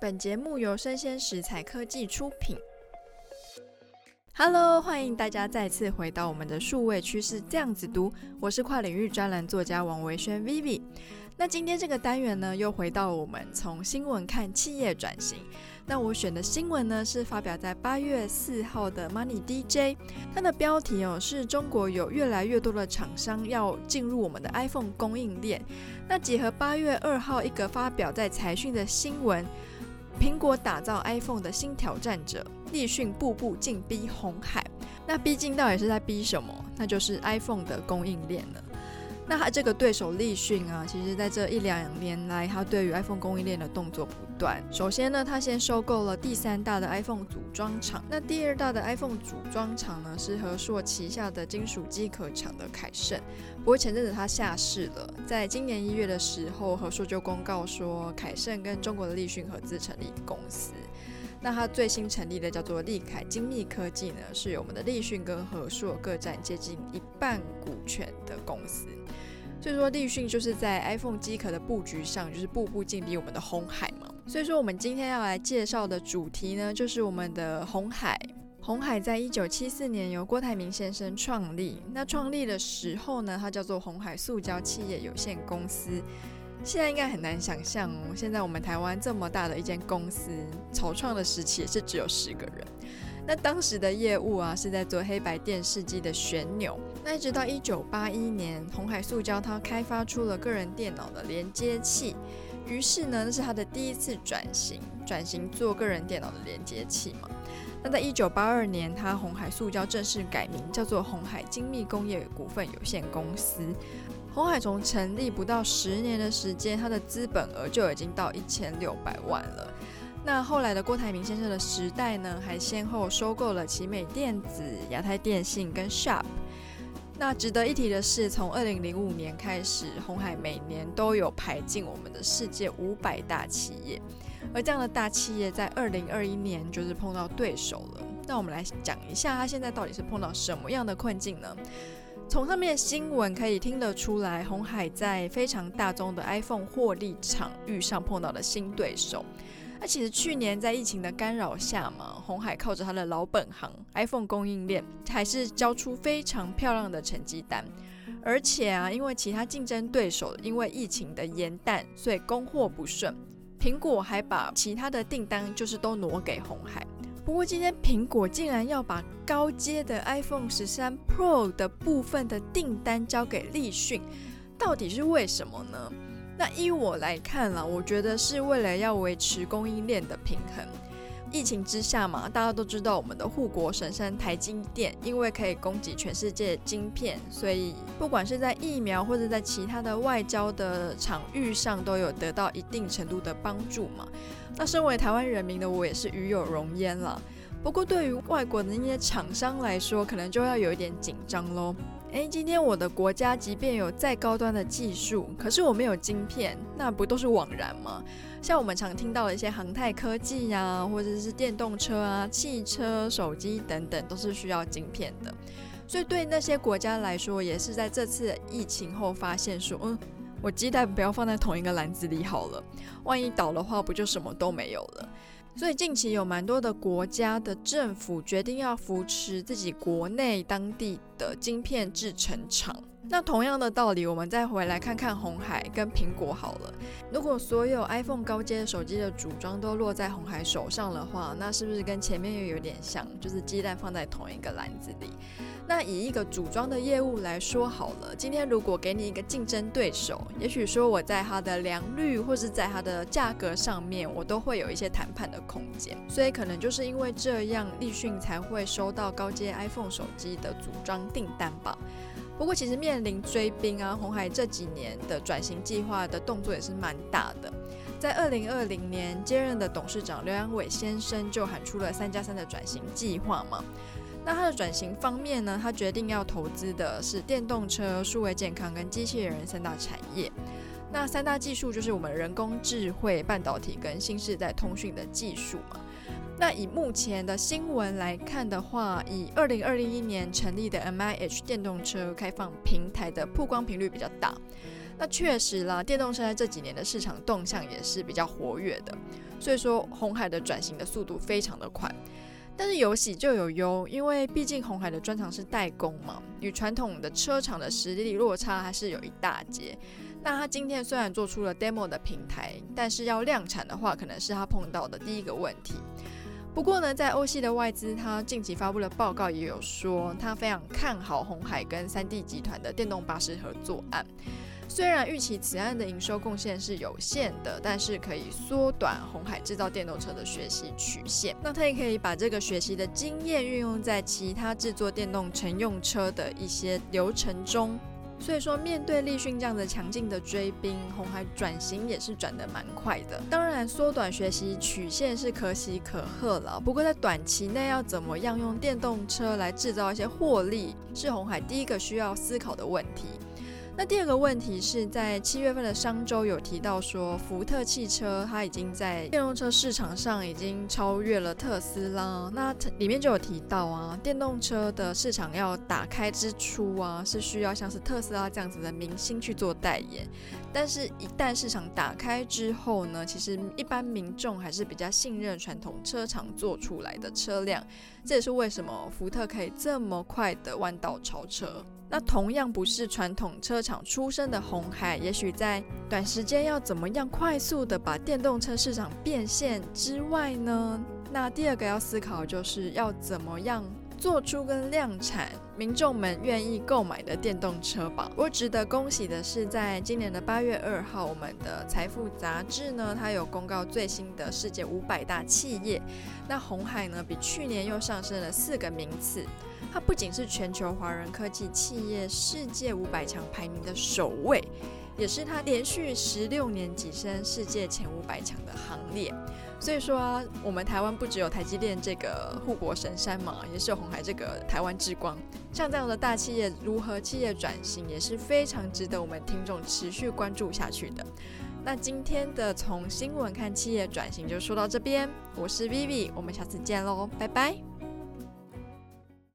本节目由生鲜食材科技出品。Hello，欢迎大家再次回到我们的数位趋势这样子读，我是跨领域专栏作家王维轩 Vivi。那今天这个单元呢，又回到我们从新闻看企业转型。那我选的新闻呢，是发表在八月四号的 Money DJ，它的标题哦是中国有越来越多的厂商要进入我们的 iPhone 供应链。那结合八月二号一个发表在财讯的新闻。苹果打造 iPhone 的新挑战者，立讯步步进逼红海。那逼近到底是在逼什么？那就是 iPhone 的供应链了。那他这个对手立讯啊，其实在这一两年来，他对于 iPhone 供应链的动作不断。首先呢，他先收购了第三大的 iPhone 组装厂。那第二大的 iPhone 组装厂呢，是和硕旗下的金属机壳厂的凯盛。不过前阵子他下市了，在今年一月的时候，和硕就公告说，凯盛跟中国的立讯合资成立公司。那它最新成立的叫做立凯精密科技呢，是由我们的立讯跟和硕各占接近一半股权的公司。所以说，立讯就是在 iPhone 机壳的布局上，就是步步进逼我们的红海嘛。所以说，我们今天要来介绍的主题呢，就是我们的红海。红海在一九七四年由郭台铭先生创立。那创立的时候呢，它叫做红海塑胶企业有限公司。现在应该很难想象哦，现在我们台湾这么大的一间公司，草创的时期也是只有十个人。那当时的业务啊，是在做黑白电视机的旋钮。那一直到一九八一年，红海塑胶它开发出了个人电脑的连接器，于是呢，那是它的第一次转型，转型做个人电脑的连接器嘛。那在一九八二年，它红海塑胶正式改名叫做红海精密工业股份有限公司。红海从成立不到十年的时间，它的资本额就已经到一千六百万了。那后来的郭台铭先生的时代呢，还先后收购了奇美电子、亚太电信跟 Sharp。那值得一提的是，从二零零五年开始，红海每年都有排进我们的世界五百大企业。而这样的大企业在二零二一年就是碰到对手了。那我们来讲一下，它现在到底是碰到什么样的困境呢？从上面的新闻可以听得出来，鸿海在非常大宗的 iPhone 获利场域上碰到了新对手。那其实去年在疫情的干扰下嘛，鸿海靠着它的老本行 iPhone 供应链，还是交出非常漂亮的成绩单。而且啊，因为其他竞争对手因为疫情的延宕，所以供货不顺，苹果还把其他的订单就是都挪给红海。不过今天苹果竟然要把高阶的 iPhone 十三 Pro 的部分的订单交给立讯，到底是为什么呢？那依我来看啦，我觉得是为了要维持供应链的平衡。疫情之下嘛，大家都知道我们的护国神山台积电，因为可以供给全世界晶片，所以不管是在疫苗或者在其他的外交的场域上，都有得到一定程度的帮助嘛。那身为台湾人民的我，也是与有荣焉了。不过对于外国的那些厂商来说，可能就要有一点紧张喽。诶，今天我的国家即便有再高端的技术，可是我没有晶片，那不都是枉然吗？像我们常听到的一些航太科技呀、啊，或者是电动车啊、汽车、手机等等，都是需要晶片的。所以对那些国家来说，也是在这次疫情后发现说，嗯，我鸡蛋不要放在同一个篮子里好了，万一倒的话，不就什么都没有了？所以近期有蛮多的国家的政府决定要扶持自己国内当地的晶片制成厂。那同样的道理，我们再回来看看红海跟苹果好了。如果所有 iPhone 高阶手机的组装都落在红海手上的话，那是不是跟前面又有点像，就是鸡蛋放在同一个篮子里？那以一个组装的业务来说好了，今天如果给你一个竞争对手，也许说我在它的良率或是在它的价格上面，我都会有一些谈判的空间。所以可能就是因为这样，立讯才会收到高阶 iPhone 手机的组装订单吧。不过，其实面临追兵啊，红海这几年的转型计划的动作也是蛮大的。在二零二零年接任的董事长刘扬伟先生就喊出了“三加三”的转型计划嘛。那他的转型方面呢，他决定要投资的是电动车、数位健康跟机器人三大产业。那三大技术就是我们人工智慧、半导体跟新世代通讯的技术嘛。那以目前的新闻来看的话，以二零二一年成立的 MIH 电动车开放平台的曝光频率比较大。那确实啦，电动车在这几年的市场动向也是比较活跃的。所以说红海的转型的速度非常的快。但是有喜就有忧，因为毕竟红海的专长是代工嘛，与传统的车厂的实力落差还是有一大截。那他今天虽然做出了 demo 的平台，但是要量产的话，可能是他碰到的第一个问题。不过呢，在欧系的外资，他近期发布的报告也有说，他非常看好鸿海跟三地集团的电动巴士合作案。虽然预期此案的营收贡献是有限的，但是可以缩短红海制造电动车的学习曲线。那他也可以把这个学习的经验运用在其他制作电动乘用车的一些流程中。所以说，面对立讯这样的强劲的追兵，红海转型也是转得蛮快的。当然，缩短学习曲线是可喜可贺了。不过，在短期内要怎么样用电动车来制造一些获利，是红海第一个需要思考的问题。那第二个问题是在七月份的商周有提到说，福特汽车它已经在电动车市场上已经超越了特斯拉。那里面就有提到啊，电动车的市场要打开之初啊，是需要像是特斯拉这样子的明星去做代言。但是，一旦市场打开之后呢，其实一般民众还是比较信任传统车厂做出来的车辆。这也是为什么福特可以这么快的弯道超车。那同样不是传统车厂出身的红海，也许在短时间要怎么样快速的把电动车市场变现之外呢？那第二个要思考就是要怎么样做出跟量产民众们愿意购买的电动车吧。不过值得恭喜的是，在今年的八月二号，我们的财富杂志呢，它有公告最新的世界五百大企业，那红海呢比去年又上升了四个名次。它不仅是全球华人科技企业世界五百强排名的首位，也是它连续十六年跻身世界前五百强的行列。所以说，我们台湾不只有台积电这个护国神山嘛，也是有鸿海这个台湾之光。像这样的大企业如何企业转型，也是非常值得我们听众持续关注下去的。那今天的从新闻看企业转型就说到这边，我是 Vivi，我们下次见喽，拜拜。